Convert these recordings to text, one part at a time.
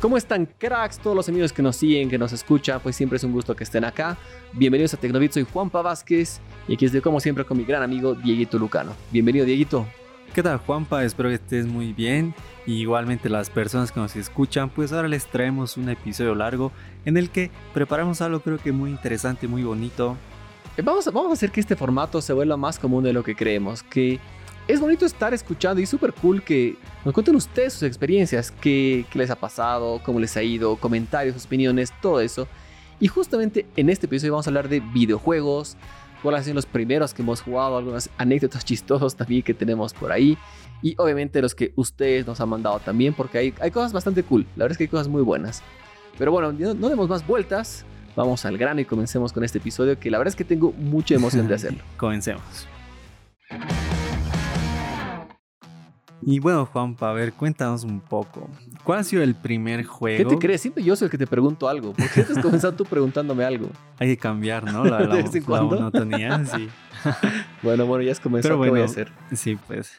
¿Cómo están cracks? Todos los amigos que nos siguen, que nos escuchan, pues siempre es un gusto que estén acá. Bienvenidos a Tecnovit, soy Juanpa Vázquez y aquí estoy como siempre con mi gran amigo Dieguito Lucano. Bienvenido Dieguito. ¿Qué tal Juanpa? Espero que estés muy bien. Y igualmente las personas que nos escuchan, pues ahora les traemos un episodio largo en el que preparamos algo creo que muy interesante, muy bonito. Eh, vamos a, vamos a hacer que este formato se vuelva más común de lo que creemos, que es bonito estar escuchando y súper cool que nos cuenten ustedes sus experiencias, qué, qué les ha pasado, cómo les ha ido, comentarios, opiniones, todo eso. Y justamente en este episodio vamos a hablar de videojuegos, cuáles han sido los primeros que hemos jugado, algunas anécdotas chistosas también que tenemos por ahí. Y obviamente los que ustedes nos han mandado también, porque hay, hay cosas bastante cool. La verdad es que hay cosas muy buenas. Pero bueno, no, no demos más vueltas. Vamos al grano y comencemos con este episodio que la verdad es que tengo mucha emoción de hacerlo. Comencemos. Y bueno, Juanpa, a ver, cuéntanos un poco. ¿Cuál ha sido el primer juego? ¿Qué te crees? Siempre yo soy el que te pregunto algo. ¿Por qué estás comenzando tú preguntándome algo? Hay que cambiar, ¿no? La, la, ¿De vez en la cuando? monotonía, sí. Bueno, bueno, ya has comenzado. Pero ¿Qué voy a bueno, hacer? sí, pues.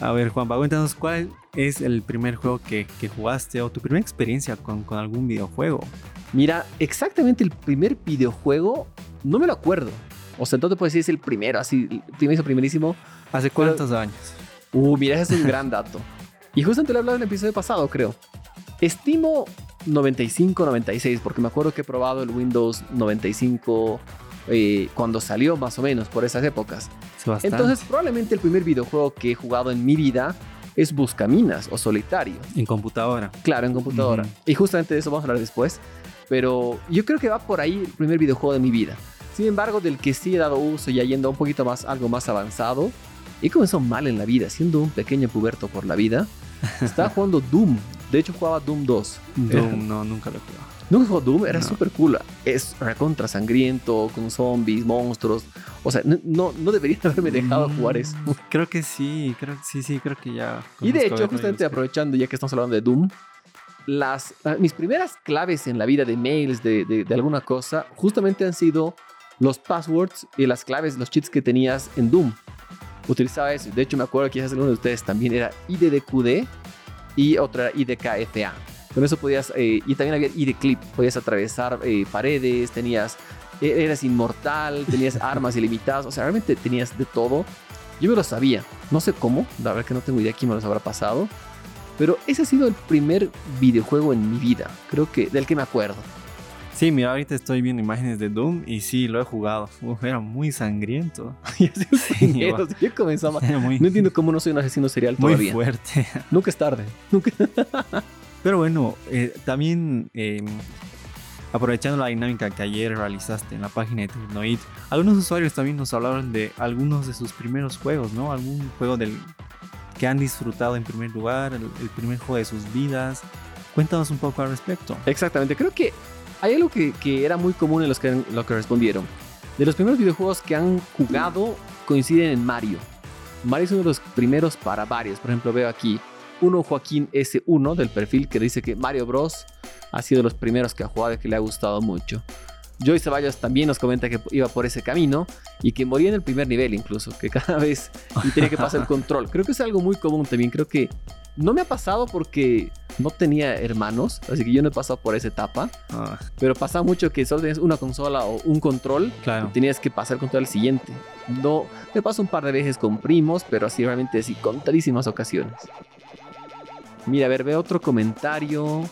A ver, Juanpa, cuéntanos cuál es el primer juego que, que jugaste o tu primera experiencia con, con algún videojuego. Mira, exactamente el primer videojuego no me lo acuerdo. O sea, entonces puedes decir es el primero, así, primerísimo, primerísimo. ¿Hace cuántos años? Uh, mira, ese es un gran dato. Y justamente lo he hablado en el episodio pasado, creo. Estimo 95, 96, porque me acuerdo que he probado el Windows 95 eh, cuando salió, más o menos, por esas épocas. Bastante. Entonces, probablemente el primer videojuego que he jugado en mi vida es Buscaminas o Solitario. en computadora. Claro, en computadora. Y justamente de eso vamos a hablar después. Pero yo creo que va por ahí el primer videojuego de mi vida. Sin embargo, del que sí he dado uso ya yendo un poquito más, algo más avanzado. Y comenzó mal en la vida, siendo un pequeño puberto por la vida. Estaba jugando Doom. De hecho, jugaba Doom 2. Doom, no, nunca lo he jugado. ¿Nunca jugó Doom? Era No. súper cool. Es recontra sangriento, con zombies, monstruos. O sea, no, no, deberían haberme dejado Mm, jugar eso. Creo que sí, creo sí, sí, creo que ya. Y de hecho, justamente aprovechando ya que estamos hablando de Doom, las, ah, mis primeras claves en la vida de mails, de, de- de alguna cosa, justamente han sido los passwords y las claves, los cheats que tenías en Doom. Utilizaba eso. De hecho, me acuerdo que quizás alguno de ustedes también era IDDQD y otra IDKFA. Con eso podías, eh, y también había IDClip, podías atravesar eh, paredes, tenías, e- eras inmortal, tenías armas ilimitadas, o sea, realmente tenías de todo. Yo me lo sabía, no sé cómo, la verdad que no tengo idea quién me los habrá pasado, pero ese ha sido el primer videojuego en mi vida, creo que del que me acuerdo. Sí, mira, ahorita estoy viendo imágenes de Doom y sí, lo he jugado. Uf, era muy sangriento. Y ha sido Sí, yo comenzaba. Muy, No entiendo cómo no soy un asesino serial muy todavía. fuerte. Nunca es tarde. Nunca. Pero bueno, eh, también eh, aprovechando la dinámica que ayer realizaste en la página de Tecnoid, algunos usuarios también nos hablaron de algunos de sus primeros juegos, ¿no? Algún juego del que han disfrutado en primer lugar, el, el primer juego de sus vidas. Cuéntanos un poco al respecto. Exactamente, creo que hay algo que, era muy común en los que, en lo que respondieron. De los primeros videojuegos que han jugado coinciden en Mario. Mario es uno de los primeros para varios. Por ejemplo, veo aquí uno Joaquín S1 del perfil que dice que Mario Bros. ha sido de los primeros que ha jugado y que le ha gustado mucho. Joy Ceballos también nos comenta que iba por ese camino y que moría en el primer nivel incluso, que cada vez y tenía que pasar el control. Creo que es algo muy común también. Creo que no me ha pasado porque no tenía hermanos, así que yo no he pasado por esa etapa. Ah, Pero pasaba mucho que solo tenías una consola o un control claro. y tenías que pasar el control al siguiente. No, me pasó un par de veces con primos, pero así realmente así, contadísimas ocasiones. Mira, a ver, veo otro comentario.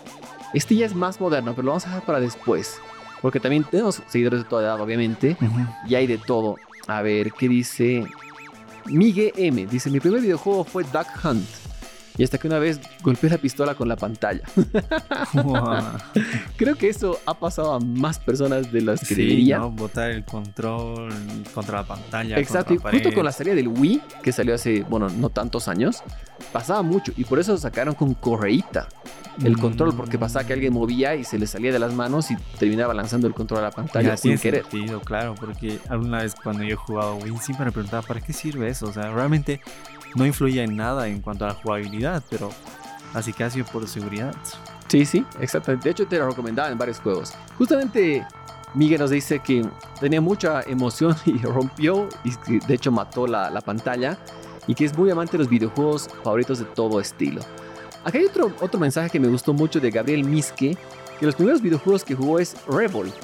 Este ya es más moderno, pero lo vamos a dejar para después. Porque también tenemos seguidores de toda edad, obviamente. Ujú. Y hay de todo. A ver, ¿qué dice? Migue M. Dice, mi primer videojuego fue Duck Hunt. Y hasta que una vez golpeé la pistola con la pantalla. Wow. Creo que eso ha pasado a más personas de las que Sí, debería. ¿no? Botar el control contra la pantalla. Exacto, y justo con la salida del Wii, que salió hace, bueno, no tantos años, pasaba mucho. Y por eso sacaron con correíta el Mm. control, porque pasaba que alguien movía y se le salía de las manos y terminaba lanzando el control a la pantalla sin querer. sentido, claro, porque alguna vez cuando yo he jugado Wii siempre me preguntaba ¿para qué sirve eso? O sea, realmente no influía en nada en cuanto a la jugabilidad, pero así que ha sido por seguridad. Sí, sí, exactamente. De hecho, te lo recomendaba en varios juegos. Justamente Miguel nos dice que tenía mucha emoción y rompió, y de hecho mató la, la pantalla, y que es muy amante de los videojuegos favoritos de todo estilo. Acá hay otro, otro mensaje que me gustó mucho de Gabriel Miske, que los primeros videojuegos que jugó es Revolt.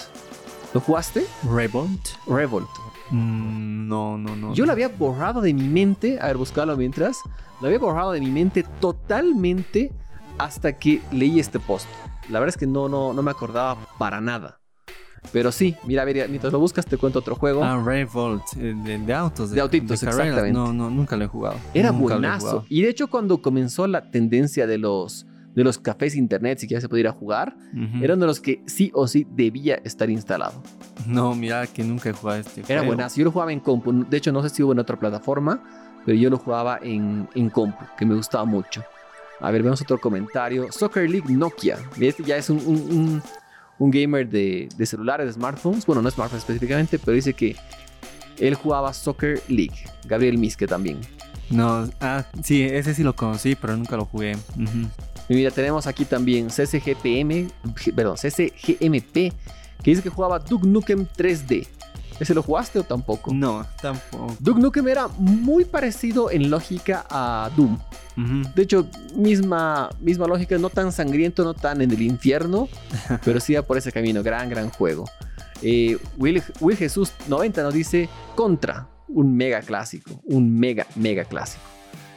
¿Lo jugaste? Revolt. Revolt. Mm, no, no, no. Yo lo había borrado de mi mente, a ver, buscarlo mientras, lo había borrado de mi mente totalmente hasta que leí este post. La verdad es que no, no, no me acordaba para nada. Pero sí, mira, a ver, mientras lo buscas te cuento otro juego. Ah, Revolt, eh, de, de autos. De autitos, carreras. exactamente. No, no, nunca lo he jugado. Era Nunca buenazo. jugado. Y de hecho, cuando comenzó la tendencia de los, de los cafés internet, si ya se pudiera jugar, Ujú. eran de los que sí o sí debía estar instalado. No, mira que nunca he jugado este Era buenazo. Yo lo jugaba en compu. De hecho, no sé si hubo en otra plataforma, pero yo lo jugaba en, en compu, que me gustaba mucho. A ver, vemos otro comentario. Soccer League Nokia. Este ya es un, un- un- un gamer de, de celulares, de smartphones. Bueno, no smartphones específicamente, pero dice que él jugaba Soccer League. Gabriel Miske también. No, ah, sí, ese sí lo conocí, pero nunca lo jugué. Mira, tenemos aquí también CCGPM, perdón, CCGMP, que dice que jugaba Duke Nukem 3D. ¿Ese lo jugaste o tampoco? No, tampoco. Duke Nukem era muy parecido en lógica a Doom. De hecho, misma, misma lógica, no tan sangriento, no tan en el infierno, pero sí va por ese camino. Gran, gran juego. Eh, Will, Will Jesús 90 nos dice Contra, un mega clásico, un mega, mega clásico.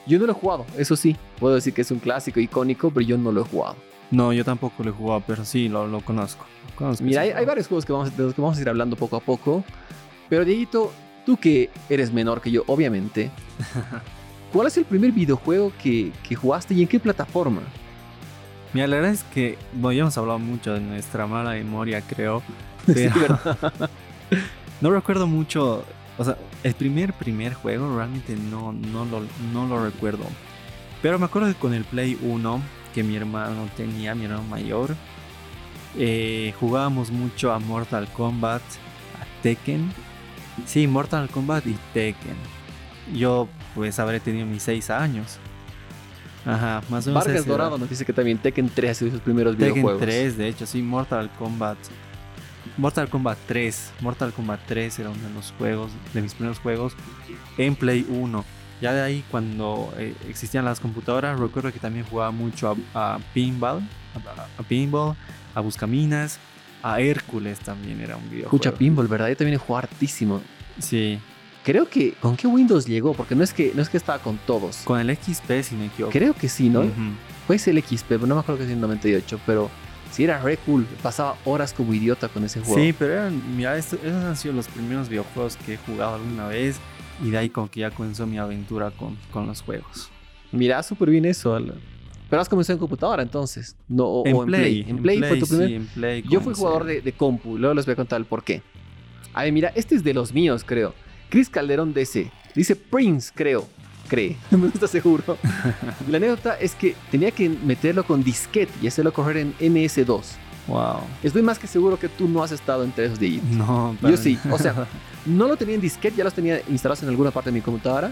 Yo no lo he jugado, eso sí, puedo decir que es un clásico icónico, pero yo no lo he jugado. No, yo tampoco lo he jugado, pero sí, lo, lo conozco. Lo conozco Mira, hay, varios juegos que vamos, de los que vamos a ir hablando poco a poco. Pero Dieguito, tú que eres menor que yo, obviamente, ¿cuál es el primer videojuego que, que jugaste y en qué plataforma? Mira, la verdad es que, bueno, ya hemos hablado mucho de nuestra mala memoria, creo. Sí, Pero ¿verdad? no recuerdo mucho. O sea, el primer, primer juego realmente no, no, lo, no lo recuerdo. Pero me acuerdo que con el Play 1 que mi hermano tenía, mi hermano mayor, eh, jugábamos mucho a Mortal Kombat, a Tekken. Sí, Mortal Kombat y Tekken. Yo, pues, habré tenido mis 6 años. Ajá, más o menos. Vargas. Dorado nos dice que también Tekken 3 ha sido sus primeros Tekken videojuegos. 3, de hecho, sí, Mortal Kombat. Mortal Kombat 3. Mortal Kombat 3 era uno de los juegos, de mis primeros juegos en Play 1. Ya de ahí, cuando eh, existían las computadoras, recuerdo que también jugaba mucho a, a Pinball, a, a Pinball, a Buscaminas, a Hércules también era un videojuego. Escucha Pinball, ¿verdad? Yo también he jugado hartísimo. Sí, Creo que. ¿Con qué Windows llegó? Porque no es que, no es que estaba con todos. con el XP, si me equivoco. Creo que sí, ¿no? Ujú. Fue el XP, pero no me acuerdo que es el 98, pero sí era re cool. Pasaba horas como idiota con ese juego. Sí, pero eran, mira, esos han sido los primeros videojuegos que he jugado alguna vez. Y de ahí como que ya comenzó mi aventura con, con los juegos. Mira, súper bien eso. Pero has comenzado en computadora entonces. No, o, o en Play. En Play, fue tu sí, primer. en Play Yo fui jugador de, de compu, luego les voy a contar el por qué. A ver, mira, este es de los míos, creo. Chris Calderón DC. Dice Prince, creo. Cree, no está seguro. La anécdota es que tenía que meterlo con disquete y hacerlo correr en MS2. Wow. Estoy más que seguro que tú no has estado entre esos días. No, Yo sí, o sea, no lo tenía en disquete, ya los tenía instalados en alguna parte de mi computadora,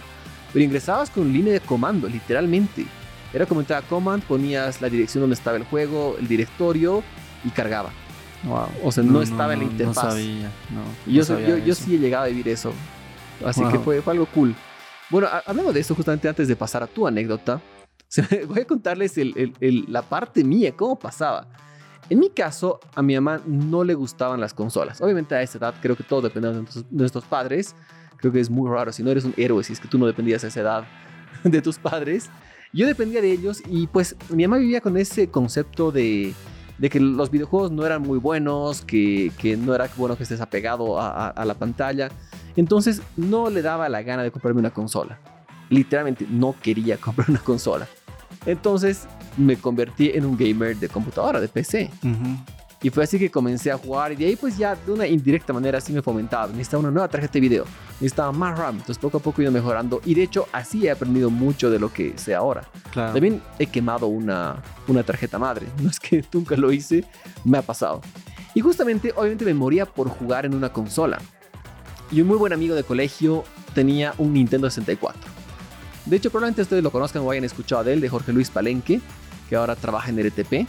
pero ingresabas con línea de comando, literalmente. Era como entrar a command, ponías la dirección donde estaba el juego, el directorio y cargaba. wow. O sea, no, estaba en la interfaz. No sabía, no. Y yo, sabía yo, yo sí he llegado a vivir eso. Así Wow. que fue, fue algo cool. Bueno, hablando de esto, justamente antes de pasar a tu anécdota, voy a contarles el- el- el- la parte mía, cómo pasaba. En mi caso, a mi mamá no le gustaban las consolas. Obviamente a esa edad creo que todo depende de nuestros, de nuestros padres. Creo que es muy raro si no eres un héroe, si es que tú no dependías a esa edad de tus padres. Yo dependía de ellos y pues mi mamá vivía con ese concepto de, de que los videojuegos no eran muy buenos, que, que no era bueno que estés apegado a, a- a la pantalla. Entonces no le daba la gana de comprarme una consola. Literalmente no quería comprar una consola. Entonces me convertí en un gamer de computadora, de PC. Ujú. Y fue así que comencé a jugar y de ahí pues ya de una indirecta manera sí me fomentaba. Necesitaba una nueva tarjeta de video, necesitaba más RAM. Entonces poco a poco he ido mejorando y de hecho así he aprendido mucho de lo que sé ahora. Claro. También he quemado una, una tarjeta madre. No es que nunca lo hice, me ha pasado. Y justamente, obviamente me moría por jugar en una consola. Y un muy buen amigo de colegio tenía un Nintendo 64. De hecho, probablemente ustedes lo conozcan o hayan escuchado de él, de Jorge Luis Palenque, que ahora trabaja en RTP.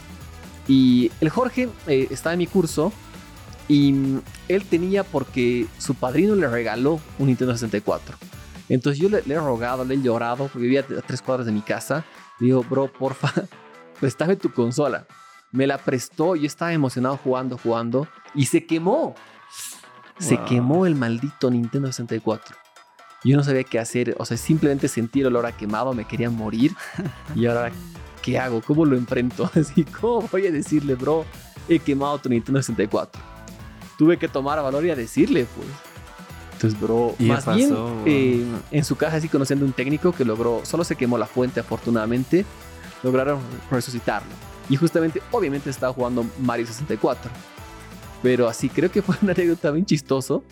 Y el Jorge eh, estaba en mi curso y mm, él tenía porque su padrino le regaló un Nintendo 64. Entonces yo le, le he rogado, le he llorado, porque vivía a tres cuadras de mi casa. Le digo, bro, porfa, préstame tu consola. Me la prestó, yo estaba emocionado jugando, jugando, y se quemó. Se Wow. quemó el maldito Nintendo 64. Yo no sabía qué hacer, o sea, simplemente sentí el olor a quemado, me quería morir. Y ahora, ¿qué hago? ¿Cómo lo enfrento? Así, ¿cómo voy a decirle, bro, he quemado tu Nintendo 64? Tuve que tomar valor y a decirle, pues. Entonces, bro, Y más pasó, bien bro. eh, en su casa, así conociendo un técnico que logró, solo se quemó la fuente, afortunadamente, lograron resucitarlo. Y justamente, obviamente, estaba jugando Mario 64. Pero así, creo que fue una anécdota bien chistoso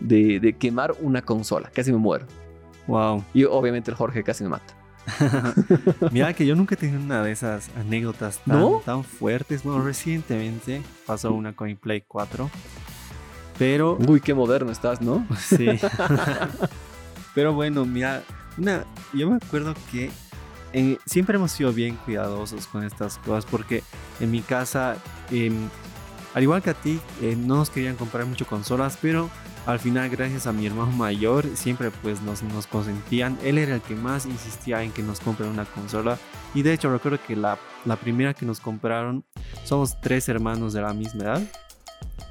de, de quemar una consola. Casi me muero. Wow. Y obviamente el Jorge casi me mata. Mira que yo nunca he tenido una de esas anécdotas tan, ¿No? tan fuertes. Bueno, recientemente pasó una con mi Play 4. Pero Uy, qué moderno estás, ¿no? Sí. Pero bueno, mira, una, yo me acuerdo que eh, siempre hemos sido bien cuidadosos con estas cosas porque en mi casa, em, al igual que a ti, eh, no nos querían comprar mucho consolas, pero al final, gracias a mi hermano mayor, siempre pues nos, nos consentían. Él era el que más insistía en que nos compren una consola. Y de hecho, recuerdo que la, la primera que nos compraron, somos tres hermanos de la misma edad.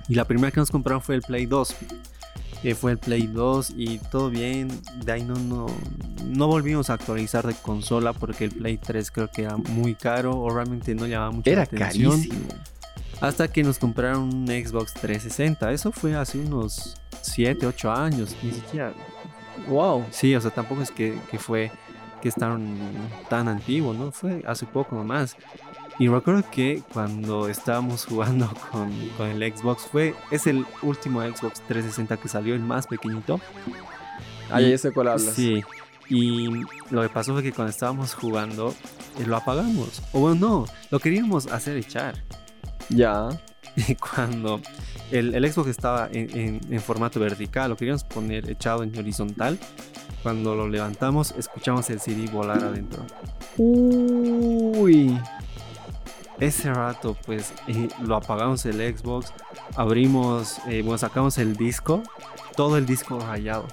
Y la primera que nos compraron fue el Play 2 que fue el Play 2 y todo bien. De ahí no, no, no volvimos a actualizar de consola porque el Play 3 creo que era muy caro o realmente no llamaba mucho Era la atención. carísimo. Hasta que nos compraron un Xbox 360. Eso fue hace unos 7, 8 años. Ni siquiera. Wow. Sí, o sea, tampoco es que, que fue que es tan, tan antiguo, ¿no? Fue hace poco nomás. Y recuerdo que cuando estábamos jugando con, con el Xbox, fue, es el último Xbox 360 que salió, el más pequeñito. Ah, Y- ya sé cuál hablas. Sí. Y lo que pasó fue que cuando estábamos jugando, eh, lo apagamos. O bueno, no, lo queríamos hacer echar. Ya. Y cuando el, el Xbox estaba en, en- en formato vertical, lo queríamos poner echado en horizontal. Cuando lo levantamos, escuchamos el CD volar adentro. Uy. Ese rato, pues, eh, lo apagamos el Xbox, abrimos, eh, bueno, sacamos el disco, todo el disco rayado.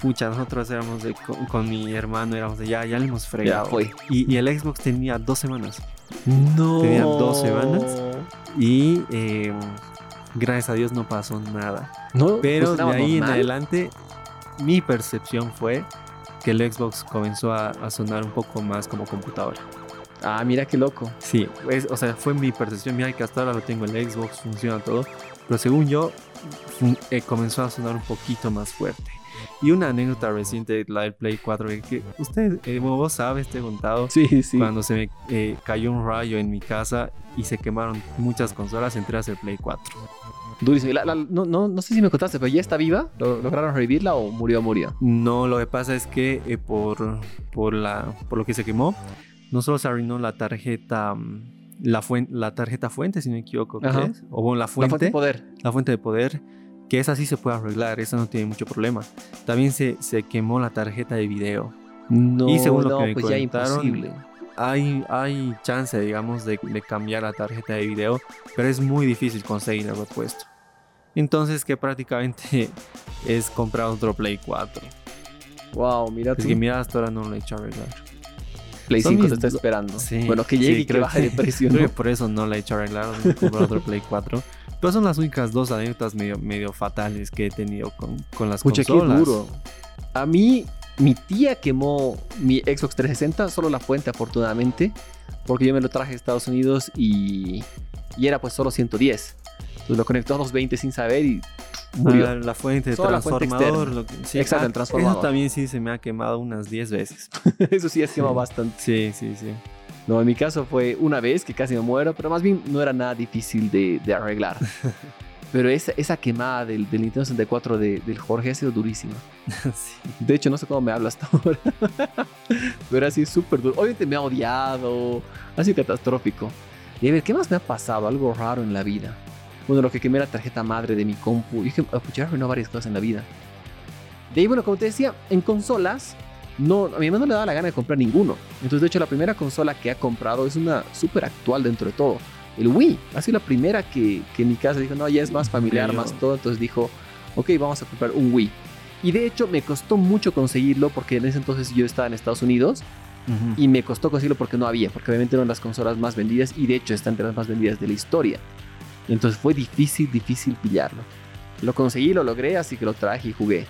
Pucha, nosotros éramos de, con, con mi hermano, éramos de ya, ya le hemos Ya fregado. fue. Y, y el Xbox tenía dos semanas. No. Tenía dos semanas. Y eh, gracias a Dios no pasó nada. No, Pero de funcionaba ahí en adelante, mi percepción fue que el Xbox comenzó a, a sonar un poco más como computadora. Ah, mira qué loco. Sí, es- o sea, fue mi percepción. Mira que hasta ahora lo tengo el Xbox, funciona todo. Pero según yo, fun- eh, comenzó a sonar un poquito más fuerte. Y una anécdota reciente, la del Play 4, que- que usted, eh, vos sabes, te he contado, Sí, sí. cuando se me eh, cayó un rayo en mi casa y se quemaron muchas consolas, entré a hacer Play 4. Durísimo. La- la- no, no, no sé si me contaste, pero ya está viva. ¿Lo- ¿Lograron revivirla o murió, murió? No, lo que pasa es que eh, por, por, la, por lo que se quemó, no solo se arruinó la tarjeta, mm, la, fuen- la tarjeta fuente, si no me equivoco, ¿qué es? o bueno, la La fuente, fuente de poder. la fuente de poder, que esa sí se puede arreglar, esa no tiene mucho problema. También se, se quemó la tarjeta de video. No, Y según lo no, que me pues ya imposible. Hay, hay chance, digamos, de, de cambiar la tarjeta de video, pero es muy difícil conseguir el repuesto. Entonces, que prácticamente es comprar otro Play 4. Wow, mira Es tú. que mira, hasta ahora no lo he hecho arreglar. Play son 5 mis te está do- esperando. Sí, bueno, que llegue sí, y que creo baje de precio. Creo ¿no? que por eso no la he hecho arreglar, comprar otro Play 4. Pero son las únicas dos anécdotas medio, medio fatales que he tenido con, con las qué consolas. duro. A mí, mi tía quemó mi Xbox 360, solo la fuente, afortunadamente, porque yo me lo traje a Estados Unidos y, y era pues solo 110. Entonces lo conectó a 220 sin saber y murió. Ah, la fuente de Solo la fuente transformador. externa. lo que- sí, Exacto, ah, el transformador. Eso también sí se me ha quemado unas 10 veces. Eso sí es quemado Sí. bastante. Sí, sí, sí. No, en mi caso fue una vez que casi me muero, pero más bien no era nada difícil de, de arreglar. Pero esa, esa quemada del, del Nintendo 64 de- del Jorge ha sido durísima. Sí. De hecho, no sé cómo me habla hasta ahora. Pero ha sido súper duro. Obviamente me ha odiado. Ha sido catastrófico. Y a ver, ¿qué más me ha pasado? Algo raro en la vida. Bueno, lo que quemé la tarjeta madre de mi compu. Y es que escuché arruinó varias cosas en la vida. De ahí, bueno, como te decía, en consolas, no, a mi hermano no le daba la gana de comprar ninguno. Entonces, de hecho, la primera consola que ha comprado es una súper actual dentro de todo. El Wii. Ha sido la primera que, que en mi casa dijo, no, ya es más familiar, más todo. Entonces dijo, ok, vamos a comprar un Wii. Y de hecho me costó mucho conseguirlo porque en ese entonces yo estaba en Estados Unidos y me costó conseguirlo porque no había, porque obviamente eran las consolas más vendidas y de hecho están entre las más vendidas de la historia. Entonces fue difícil, difícil pillarlo. Lo conseguí, lo logré, así que lo traje y jugué.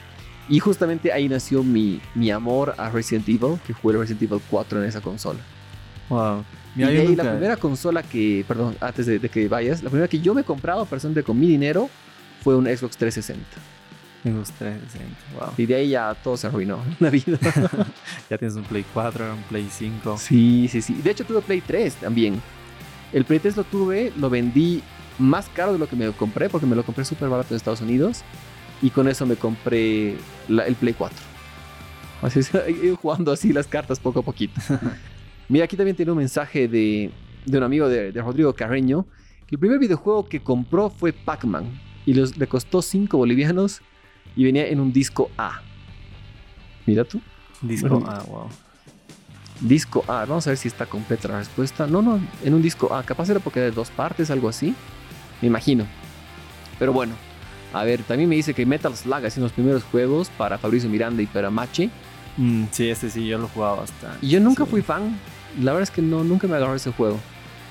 Y justamente ahí nació mi, mi amor a Resident Evil, que jugué Resident Evil 4 en esa consola. Wow. Y Mira, ahí la nunca- primera consola que, perdón, antes de, de que vayas, la primera que yo me he comprado personalmente con mi dinero fue un Xbox 360. Tengo 360. Wow. Y de ahí ya todo se arruinó la vida. Ya tienes un Play 4, un Play 5. Sí, sí, sí. De hecho tuve Play 3 también. El Play 3 lo tuve, lo vendí más caro de lo que me lo compré, porque me lo compré súper barato en Estados Unidos. Y con eso me compré la- el Play 4. Así es, jugando así las cartas poco a poquito. Mira, aquí también tiene un mensaje de, de un amigo de, de Rodrigo Carreño. Que el primer videojuego que compró fue Pac-Man. Y los- le costó 5 bolivianos y venía en un disco A. Mira tú. Disco. Bueno. Ah, wow. Disco A, vamos a ver si está completa la respuesta. No, no, en un disco A, capaz era porque era de dos partes, algo así. Me imagino. Pero bueno, a ver, también me dice que Metal Slug ha sido los primeros juegos para Fabricio Miranda y para Machi. Mm, sí, este sí, yo lo jugaba bastante. Y yo nunca sí. fui fan. La verdad es que no, nunca me agarró ese juego.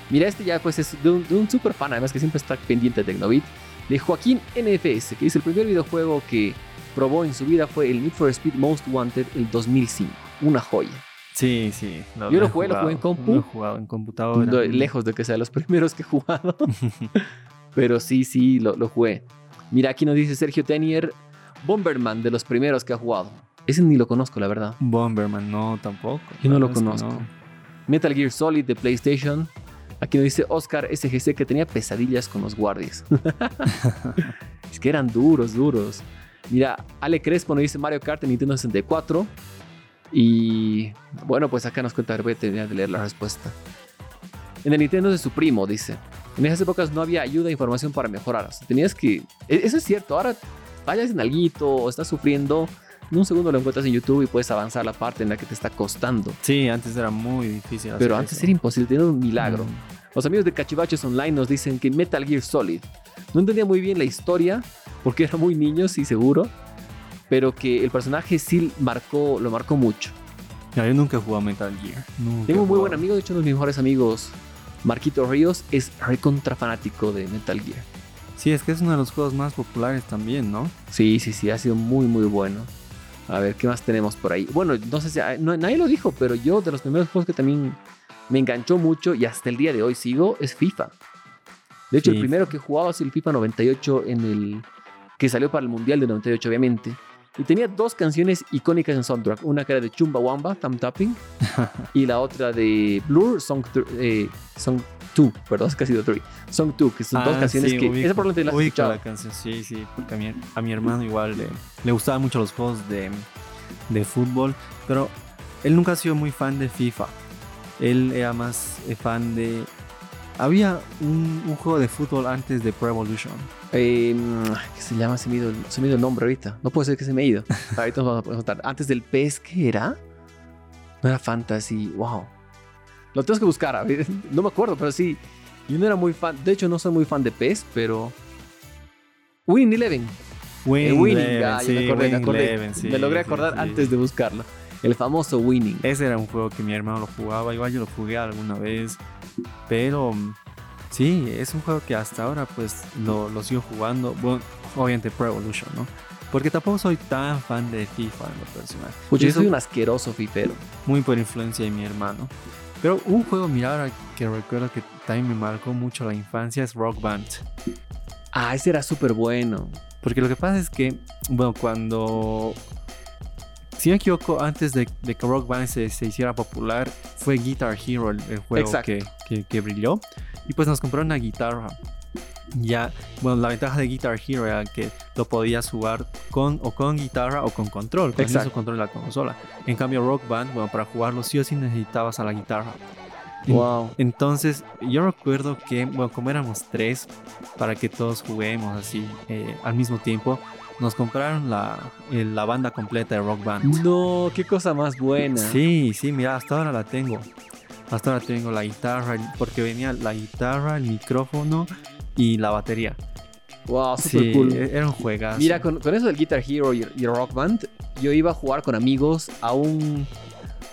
Mira, este ya pues es de un, de un super fan, además que siempre está pendiente de Tecnobit. De Joaquín NFS, que dice el primer videojuego que probó en su vida fue el Need for Speed Most Wanted el 2005. Una joya. Sí, sí. Yo lo jugué, lo jugué en compu. Lo he jugado en computadora. Lejos de que sea los primeros que he jugado. Pero sí, sí, lo, lo jugué. Mira, aquí nos dice Sergio Tenier, Bomberman, de los primeros que ha jugado. Ese ni lo conozco, la verdad. Bomberman, no, tampoco. Yo no lo que conozco. Metal Gear Solid de PlayStation. Aquí nos dice Oscar SGC que tenía pesadillas con los guardias. es que eran duros, duros. Mira, Ale Crespo nos dice Mario Kart en Nintendo 64. Y bueno, pues acá nos cuenta, voy a terminar de leer la respuesta. En el Nintendo de su primo, dice. En esas épocas no había ayuda e información para mejorar. O sea, tenías que... e- Eso es cierto. Ahora fallas en alguito o estás sufriendo. En un segundo lo encuentras en YouTube y puedes avanzar la parte en la que te está costando. Sí, antes era muy difícil. Pero antes eso. era imposible, tenía un milagro. Mm. Los amigos de Cachivaches Online nos dicen que Metal Gear Solid no entendía muy bien la historia porque era muy niño, sí, seguro. Pero que el personaje sí marcó, lo marcó mucho. Yo nunca he jugado Metal Gear. Nunca Tengo un muy buen amigo, de hecho, uno de mis mejores amigos, Marquito Ríos, es recontra fanático de Metal Gear. Sí, es que es uno de los juegos más populares también, ¿no? Sí, sí, sí, ha sido muy, muy bueno. A ver, ¿qué más tenemos por ahí? Bueno, no sé si no- nadie lo dijo, pero yo de los primeros juegos que también me enganchó mucho y hasta el día de hoy sigo es FIFA. De hecho, el primero que he jugado es el FIFA 98 en el que salió para el Mundial de 98, obviamente. Y tenía dos canciones icónicas en soundtrack. Una que era de Chumbawamba, Tam Tapping, y la otra de Blur, Song 2, eh, Song 2, perdón, es casi de 3. Song 2, que son dos Ah, canciones sí, que... ubico- esa probablemente la has escuchado. la canción, sí, sí, porque a mi, a mi hermano igual le, le gustaban mucho los juegos de, de fútbol, pero él nunca ha sido muy fan de FIFA. Él era más eh, fan de... Había un, un juego de fútbol antes de Pro Evolution. Eh, ¿Qué se llama? Se me, ido, se me ido el nombre ahorita. No puede ser que se me ha ido. ahorita nos vamos a preguntar. Antes del PES, ¿qué era? No era Fantasy. Wow. Lo tengo que buscar. No me acuerdo, pero sí. Yo no era muy fan. De hecho, no soy muy fan de PES, pero. Winning Eleven. Winning, Winning. Eleven, ah, sí, me acordé, me Winning acordé. Eleven, sí, me logré acordar sí. antes de buscarlo. El famoso Winning. Ese era un juego que mi hermano lo jugaba, igual yo lo jugué alguna vez, pero sí, es un juego que hasta ahora pues lo, lo sigo jugando, bueno, obviamente Pro Evolution, ¿no? Porque tampoco soy tan fan de FIFA en lo personal. Y yo soy un asqueroso fifero. muy por influencia de mi hermano. Pero un juego, mira, ahora que recuerdo que también me marcó mucho la infancia es Rock Band. Ah, ese era súper bueno. Porque lo que pasa es que, bueno, cuando. Si no me equivoco, antes de, de que Rock Band se, se hiciera popular, fue Guitar Hero el, el juego que, que- que brilló. Y pues nos compraron una guitarra. Ya, bueno, la ventaja de Guitar Hero era que lo podías jugar con o con guitarra o con control, con Exacto. control de la consola. En cambio, Rock Band, bueno, para jugarlo sí o sí necesitabas a la guitarra. Wow. entonces, yo recuerdo que, bueno, como éramos tres, para que todos juguemos así eh, al mismo tiempo, nos compraron la, eh, la banda completa de Rock Band. No, qué cosa más buena. Sí, sí, mira, hasta ahora la tengo. Hasta ahora tengo la guitarra, porque venía la guitarra, el micrófono y la batería. Wow, súper Sí, cool. e- era un juegazo. Mira, con, con eso del Guitar Hero y, y Rock Band, yo iba a jugar con amigos a un,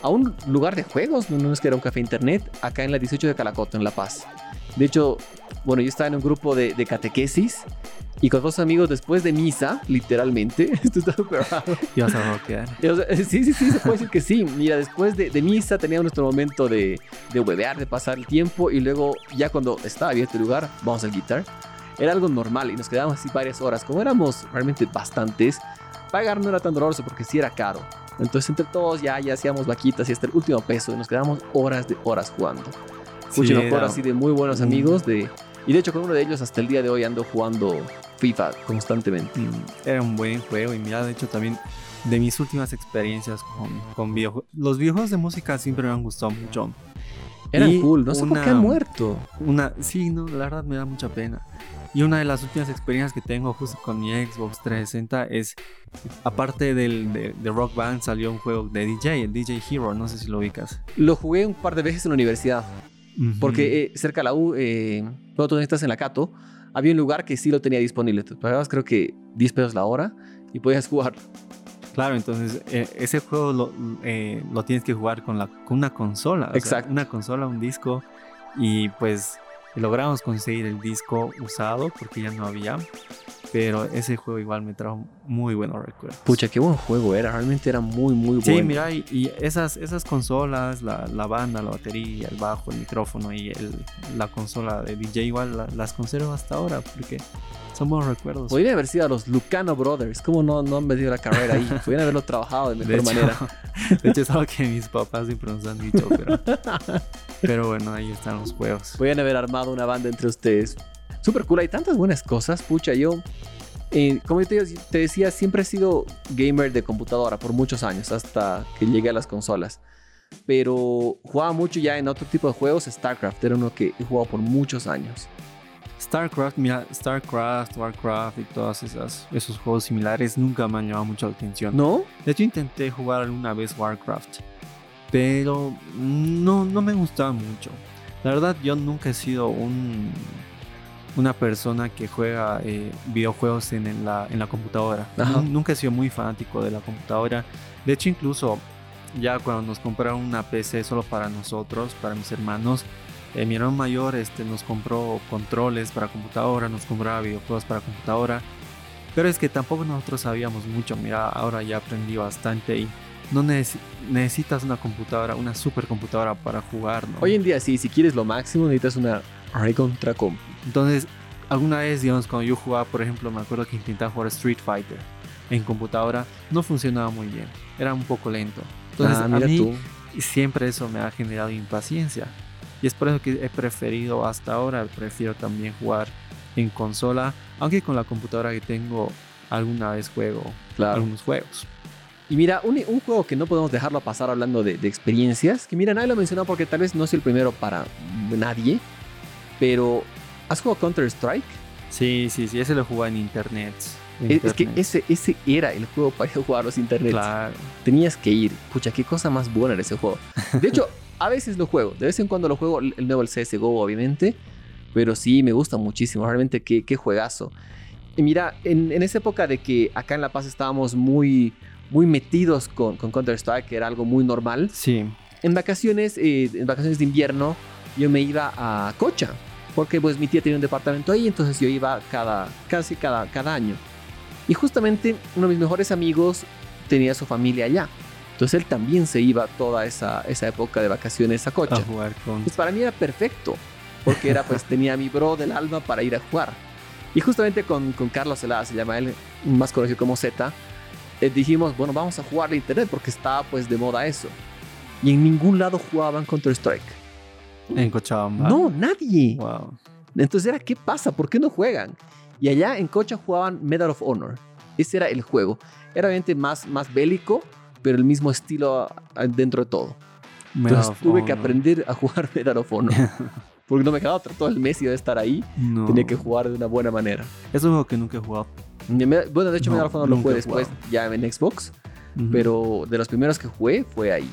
a un lugar de juegos, no, no es que era un café internet, acá en la 18 de Calacoto, en La Paz. De hecho, bueno, yo estaba en un grupo de, de catequesis y con dos amigos después de misa, literalmente, esto está súper raro. Ibas a rockear. O sea, sí, sí, sí, se puede decir que sí. Mira, después de, de misa teníamos nuestro momento de, de huevear, de pasar el tiempo y luego ya cuando estaba abierto el lugar, vamos al guitar. Era algo normal y nos quedábamos así varias horas. Como éramos realmente bastantes, pagar no era tan doloroso porque sí era caro. Entonces entre todos ya, ya hacíamos vaquitas y hasta el último peso y nos quedábamos horas de horas jugando. Pucha, Sí, era- así de muy buenos Mm. amigos de... Y de hecho con uno de ellos hasta el día de hoy ando jugando FIFA constantemente. Mm, Era un buen juego y mira, de hecho también de mis últimas experiencias con, con videojuegos. Los videojuegos de música siempre me han gustado mucho. Eran Y cool, no sé por una- qué han muerto. Una, sí, no, la verdad me da mucha pena. Y una de las últimas experiencias que tengo justo con mi Xbox 360 es, aparte del, de, de Rock Band, salió un juego de DJ, el DJ Hero, no sé si lo ubicas. Lo jugué un par de veces en la universidad. Porque eh, cerca de la U, eh, cuando tú estás en la Cato, había un lugar que sí lo tenía disponible. Tú pagabas creo que 10 pesos la hora y podías jugar. Claro, entonces eh, ese juego lo, eh, lo tienes que jugar con, la, con una consola. sea, Exacto. una consola, un disco. Y pues logramos conseguir el disco usado porque ya no había. Pero ese juego igual me trajo muy buenos recuerdos. Pucha, qué buen juego era. Realmente era muy, muy Sí, bueno. mira, y, y esas, esas consolas, la, la banda, la batería, el bajo, el micrófono y el, la consola de DJ igual la- las conservo hasta ahora porque son buenos recuerdos. Podrían haber sido a los Lucano Brothers. ¿Cómo no, no han vendido la carrera ahí? Podrían haberlo trabajado de mejor de hecho, manera. de hecho, es algo que mis papás siempre nos han dicho, pero, pero bueno, ahí están los juegos. Podrían haber armado una banda entre ustedes. Súper cool. Hay tantas buenas cosas. Pucha, yo... eh, como yo te, te decía, siempre he sido gamer de computadora por muchos años, hasta que llegué a las consolas. Pero jugaba mucho ya en otro tipo de juegos. StarCraft era uno que he jugado por muchos años. StarCraft, mira, StarCraft, Warcraft y todos esas, esos juegos similares nunca me han llamado mucho la atención. ¿No? De hecho, intenté jugar alguna vez Warcraft, pero no, no me gustaba mucho. La verdad, yo nunca he sido un, una persona que juega eh, videojuegos en, en la, en la computadora. Ajá. Nun- Nunca he sido muy fanático de la computadora. De hecho, incluso ya cuando nos compraron una PC solo para nosotros, para mis hermanos, eh, mi hermano mayor este, nos compró controles para computadora, nos compraba videojuegos para computadora. Pero es que tampoco nosotros sabíamos mucho. Mira, ahora ya aprendí bastante y no necesi- necesitas una computadora, una supercomputadora para jugar, ¿no? Hoy en día sí, si quieres lo máximo necesitas una recontra compu. Entonces, alguna vez, digamos, cuando yo jugaba, por ejemplo, me acuerdo que intentaba jugar Street Fighter en computadora, no funcionaba muy bien, era un poco lento. Entonces, ah, a mira mí tú. siempre eso me ha generado impaciencia. Y es por eso que he preferido hasta ahora, prefiero también jugar en consola, aunque con la computadora que tengo alguna vez juego Claro. algunos juegos. Y mira, un, un juego que no podemos dejarlo pasar hablando de, de experiencias, que mira, nadie lo mencionó porque tal vez no es el primero para nadie, pero ¿has jugado Counter-Strike? Sí, sí, sí, ese lo jugaba en internet. Es, que ese, ese era el juego para jugar los internet. Claro. Tenías que ir. Pucha, qué cosa más buena era ese juego. De hecho, a veces lo juego. De vez en cuando lo juego el el nuevo el CSGO, obviamente. Pero sí, me gusta muchísimo. Realmente, qué, qué juegazo. Y mira, en, en esa época de que acá en La Paz estábamos muy, muy metidos con, con Counter-Strike, que era algo muy normal. Sí, En vacaciones, eh, en vacaciones de invierno, yo me iba a Cocha. Porque pues mi tía tenía un departamento ahí, entonces yo iba cada, casi cada, cada año. Y justamente uno de mis mejores amigos tenía su familia allá. Entonces él también se iba toda esa, esa época de vacaciones a Cocha. a jugar con... Pues para mí era perfecto, porque era pues tenía a mi bro del alma para ir a jugar. Y justamente con, con Carlos Celada, se llama él, más conocido como Z, eh, dijimos, bueno, vamos a jugar a internet porque estaba pues de moda eso. Y en ningún lado jugaban Counter-Strike. En Cochabamba. No, nadie. Wow. Entonces era, ¿qué pasa? ¿Por qué no juegan? Y allá en Cocha jugaban Medal of Honor. Ese era el juego. Era obviamente más, más bélico, pero el mismo estilo dentro de todo. Medal Entonces of tuve que aprender a jugar Medal of Honor. Porque no me quedaba. Todo el mes iba a estar ahí. No. Tenía que jugar de una buena manera. Es un juego que nunca he jugado. Bueno, de hecho, No, Medal of Honor lo jugué después ya en Xbox. Ujú. Pero de los primeros que jugué fue ahí.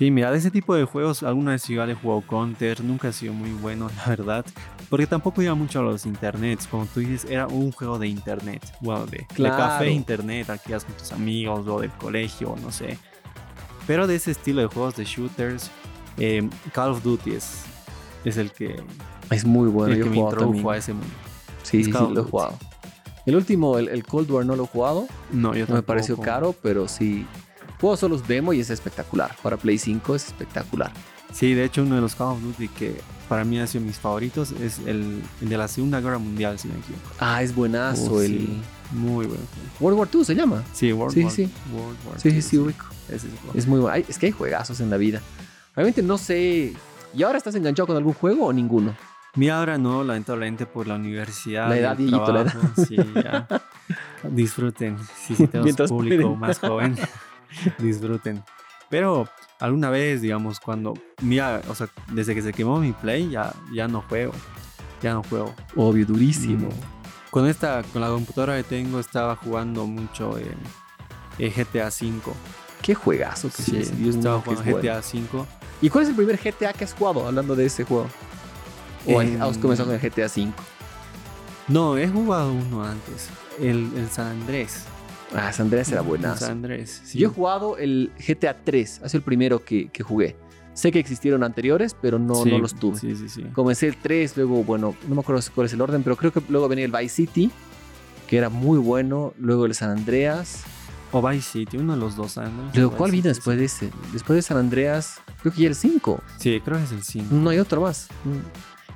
Sí, mira, de ese tipo de juegos alguna vez igual he jugado Counter, nunca ha sido muy bueno, la verdad. Porque tampoco iba mucho a los internets, como tú dices, era un juego de internet. Bueno, de, de Claro. café internet, aquí con tus amigos o del colegio, no sé. Pero de ese estilo de juegos de shooters, eh, Call of Duty es, es el que, Es muy bueno. el que me introdujo a ese mundo. Sí, es sí, lo he jugado. El último, el, el Cold War, no lo he jugado. No, yo No me pareció caro, pero sí. Juego solo los demo y es espectacular. Para Play 5 es espectacular. Sí, de hecho uno de los Call of Duty que para mí ha sido mis favoritos es el, el de la Segunda Guerra Mundial, si me equivoco. Ah, es buenazo. Oh, el sí, Muy bueno. World War 2 se llama. Sí, World Sí, War, sí. World War Sí, sí, II, sí, ubico. Es. Es muy bueno. Es que hay juegazos en la vida. Realmente no sé. ¿Y ahora estás enganchado con algún juego o ninguno? Mi ahora no, lamentablemente por la universidad. La edad, Dieguito, la trabajo, Sí, ya. Disfruten. Si sí, tenemos Mientras público pueden. más joven, disfruten. Pero alguna vez, digamos, cuando. Mira, o sea, desde que se quemó mi Play, ya, ya no juego. Ya no juego. Obvio, durísimo. Mm. Con esta, con la computadora que tengo, estaba jugando mucho en, en GTA V. Qué juegazo que Sí, es. Dios estaba es jugando bueno. GTA V. ¿Y cuál es el primer GTA que has jugado hablando de ese juego? ¿O has comenzado con el GTA 5? No, he jugado uno antes. El, el San Andrés. Ah, San Andreas era buenazo. San Andrés. sí. Yo he jugado el GTA 3, ha sido el primero que, que jugué. Sé que existieron anteriores, pero no, Sí, no los tuve. Sí, sí, sí. Comencé el 3, luego, bueno, no me acuerdo cuál es el orden, pero creo que luego venía el Vice City, que era muy bueno. Luego el San Andreas. O Vice City, uno de los dos San Andreas. Luego, o ¿cuál vino después de ese? Después de San Andreas, creo que ya el 5. Sí, Sí, creo que es el 5. No hay otro más.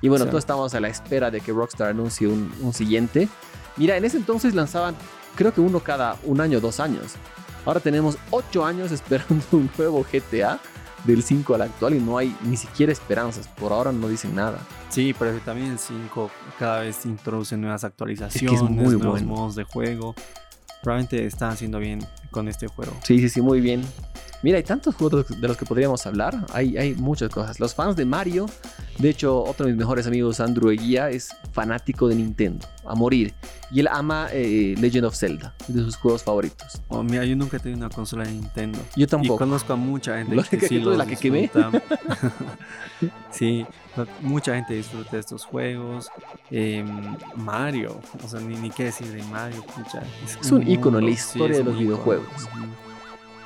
Y bueno, O sea- todos estamos a la espera de que Rockstar anuncie un, un siguiente. Mira, en ese entonces lanzaban, creo que uno cada un año, dos años. Ahora tenemos ocho años esperando un nuevo GTA del 5 al actual y no hay ni siquiera esperanzas. Por ahora no dicen nada. Sí, pero también el 5 cada vez introduce nuevas actualizaciones, Es que es muy nuevos bueno. modos de juego. Realmente están haciendo bien con este juego. Sí, sí, sí, muy bien. Mira, hay tantos juegos de los que podríamos hablar. Hay, hay muchas cosas. Los fans de Mario, de hecho, otro de mis mejores amigos, Andrew Eguía, es fanático de Nintendo, a morir. Y él ama eh, Legend of Zelda, de sus juegos favoritos. Oh, mira, yo nunca he tenido una consola de Nintendo. Yo Y tampoco. conozco a mucha gente La que sí que los la que quemé. sí, mucha gente disfruta de estos juegos. Em, Mario, o sea, ni, ni qué decir de Mario. pucha, Es un ícono en la historia de los videojuegos.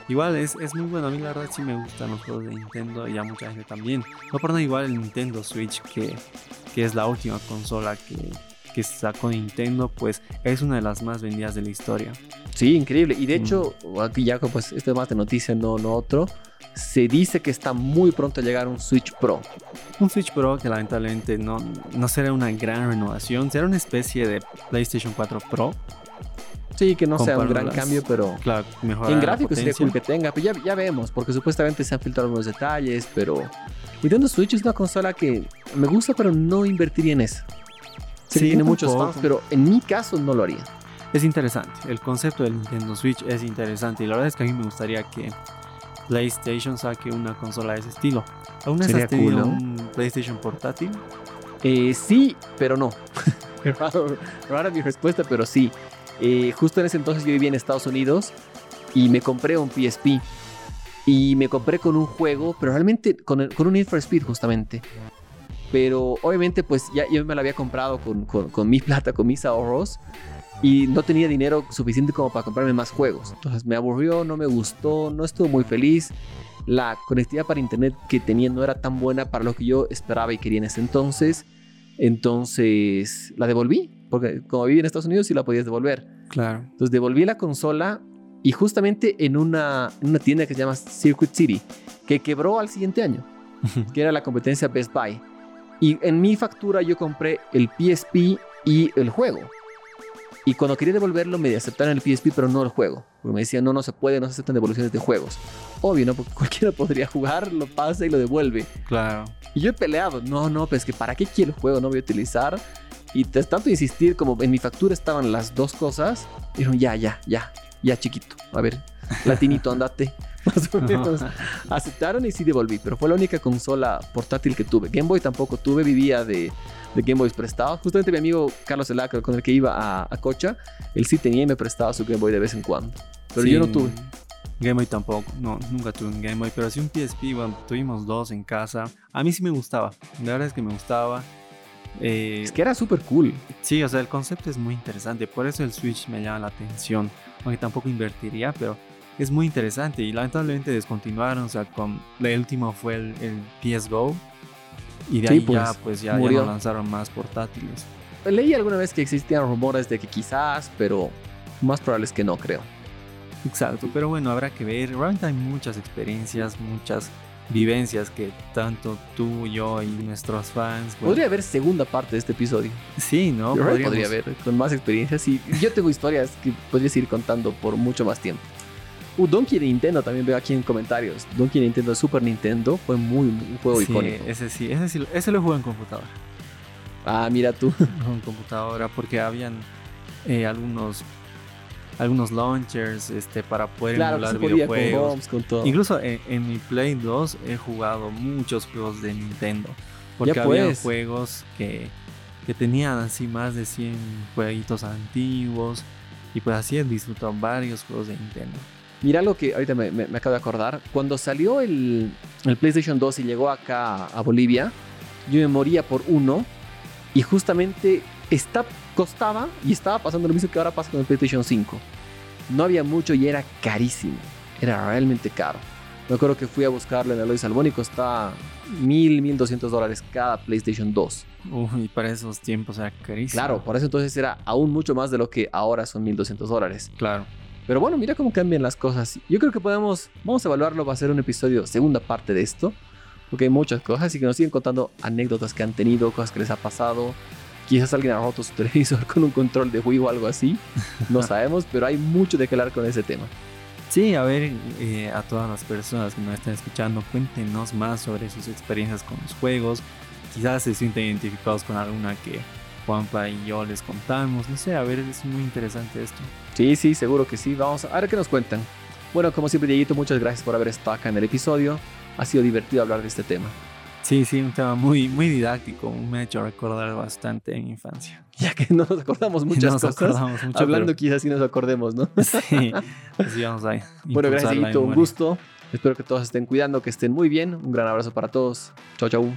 Igual es, es muy bueno, a mí la verdad sí me gustan los juegos de Nintendo y a mucha gente también. No por nada igual el Nintendo Switch, que, que es la última consola que, que sacó Nintendo, pues es una de las más vendidas de la historia. Sí, increíble. Y de hecho, aquí ya pues esto es más de noticia, no, no otro. Se dice que está muy pronto a llegar un Switch Pro. Un Switch Pro que lamentablemente no, no será una gran renovación, será una especie de PlayStation 4 Pro. Sí, que no sea un gran cambio, pero Claro, en gráficos sería cool que tenga. Pero ya, ya vemos, porque supuestamente se han filtrado algunos detalles, pero Nintendo Switch es una consola que me gusta, pero no invertiría en. Sé que Sí, tiene muchos tampoco. fans, pero en mi caso no lo haría. Es interesante. El concepto del Nintendo Switch es interesante. Y la verdad es que a mí me gustaría que PlayStation saque una consola de ese estilo. ¿Alguna vez Sería has tenido cool, ¿no? un PlayStation portátil? Eh, sí, pero no. raro, rara mi respuesta, pero sí. Eh, justo en ese entonces yo vivía en Estados Unidos y me compré un PSP. Y me compré con un juego, pero realmente con, el- con un Need for Speed justamente. Pero obviamente pues ya yo me lo había comprado con, con- con mi plata, con mis ahorros. Y no tenía dinero suficiente como para comprarme más juegos. Entonces me aburrió, no me gustó, no estuve muy feliz. La conectividad para internet que tenía no era tan buena para lo que yo esperaba y quería en ese entonces. Entonces la devolví, porque como viví en Estados Unidos sí la podías devolver. Claro. Entonces devolví la consola y justamente en una, en una tienda que se llama Circuit City, que quebró al siguiente año, que era la competencia Best Buy. Y en mi factura yo compré el PSP y el juego. Y cuando quería devolverlo me aceptaron el PSP, pero no el juego. Porque me decían, no, no se puede, no se aceptan devoluciones de juegos. Obvio, ¿no? Porque cualquiera podría jugar, lo pasa y lo devuelve. Claro. Y yo he peleado, no, no, pues que para qué quiero el juego, no voy a utilizar. Y tanto insistir, como en mi factura estaban las dos cosas, dijeron, ya, ya, ya, ya, chiquito. A ver, latinito, andate. Más o menos. Aceptaron y sí devolví, pero fue la única consola portátil que tuve. Game Boy tampoco tuve, vivía de, de Game Boys prestados. Justamente mi amigo Carlos Elaca, con el que iba a, a Cocha, él sí tenía y me prestaba su Game Boy de vez en cuando. Pero Sí, yo no tuve. Game Boy tampoco, no, nunca tuve un Game Boy, pero sí un PSP, bueno, tuvimos dos en casa. A mí sí me gustaba, la verdad es que me gustaba. Eh, Es que era súper cool. Sí, o sea, el concepto es muy interesante, por eso el Switch me llama la atención, aunque tampoco invertiría, pero es muy interesante y lamentablemente descontinuaron, o sea, con el último fue el, el PSGO y de Sí, ahí pues, ya pues ya, ya murió. no lanzaron más portátiles. Leí alguna vez que existían rumores de que quizás, pero más probable es que no, creo. Exacto, pero bueno, habrá que ver. Realmente hay muchas experiencias, muchas vivencias que tanto tú, yo y nuestros fans. bueno, Podría haber segunda parte de este episodio. Sí, ¿no? Yo podría haber, con más experiencias. Y yo tengo historias que podrías ir contando por mucho más tiempo. Uh, Donkey de Nintendo también veo aquí en comentarios. Donkey de Nintendo de Super Nintendo fue muy un juego Sí, icónico. ese sí, ese sí, ese lo jugué en computadora. Ah, mira tú. en computadora porque habían eh, algunos algunos launchers este para poder claro, emular con videojuegos. ROMs, con todo. Incluso en, en mi Play 2 he jugado muchos juegos de Nintendo. Porque Ya había pues. juegos que, que tenían así más de 100 jueguitos antiguos. Y pues así he disfrutado varios juegos de Nintendo. Mira lo que ahorita me, me- me acabo de acordar. Cuando salió el, el PlayStation 2 y llegó acá a Bolivia, yo me moría por uno. Y justamente está, costaba y estaba pasando lo mismo que ahora pasa con el PlayStation 5. No había mucho y era carísimo. Era realmente caro. Me acuerdo que fui a buscarlo en Eloy Salmón y costaba mil, mil doscientos dólares cada PlayStation 2. Uy, para esos tiempos era carísimo. Claro, por eso entonces era aún mucho más de lo que ahora son 1200 dólares. Claro. Pero bueno, mira cómo cambian las cosas. Yo creo que podemos, vamos a evaluarlo, va a ser un episodio, segunda parte de esto, porque hay muchas cosas y que nos siguen contando anécdotas que han tenido, cosas que les ha pasado. Quizás alguien ha roto su televisor con un control de Wii o algo así, no sabemos, pero hay mucho de que hablar con ese tema. Sí, a ver, eh, a todas las personas que nos están escuchando, cuéntenos más sobre sus experiencias con los juegos. Quizás se sienten identificados con alguna que Juanpa y yo les contamos. No sé, a ver, es muy interesante esto. Sí, sí, seguro que sí. Vamos a ver qué nos cuentan. Bueno, como siempre, Dieguito, muchas gracias por haber estado acá en el episodio. Ha sido divertido hablar de este tema. Sí, sí, un tema muy, muy didáctico. Me ha hecho recordar bastante en mi infancia. Ya que no nos acordamos muchas No nos cosas. acordamos mucho, hablando pero- quizás sí nos acordemos, ¿no? Sí, así vamos a Bueno, gracias, Dieguito. Un gusto. Espero que todos estén cuidando, que estén muy bien. Un gran abrazo para todos. Chao, chao.